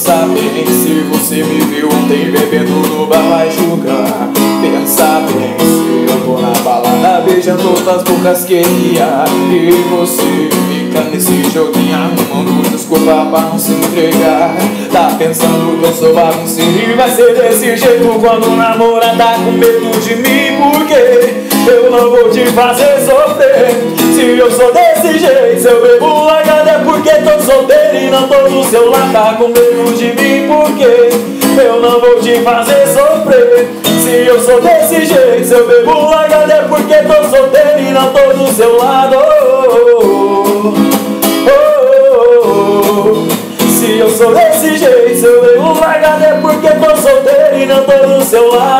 Pensa bem, se você me viu ontem bebendo no bar vai julgar. Pensa bem, se eu tô na balada beijando outras bocas que ia. E você fica nesse joguinho arrumando desculpa pra não se entregar. Tá pensando que eu sou bagunceiro e vai ser desse jeito Quando namorar tá com medo de mim Porque eu não vou te fazer sofrer. Se eu sou desse jeito, se eu bebo largada é porque tô solteiro não tô do seu lado Tá com medo de mim porque Eu não vou te fazer sofrer. Se eu sou desse jeito Se eu bebo largada é porque tô solteiro E não tô do seu lado. Oh, oh, oh, oh. Se eu sou desse jeito Se eu bebo largada é porque tô solteiro E não tô do seu lado.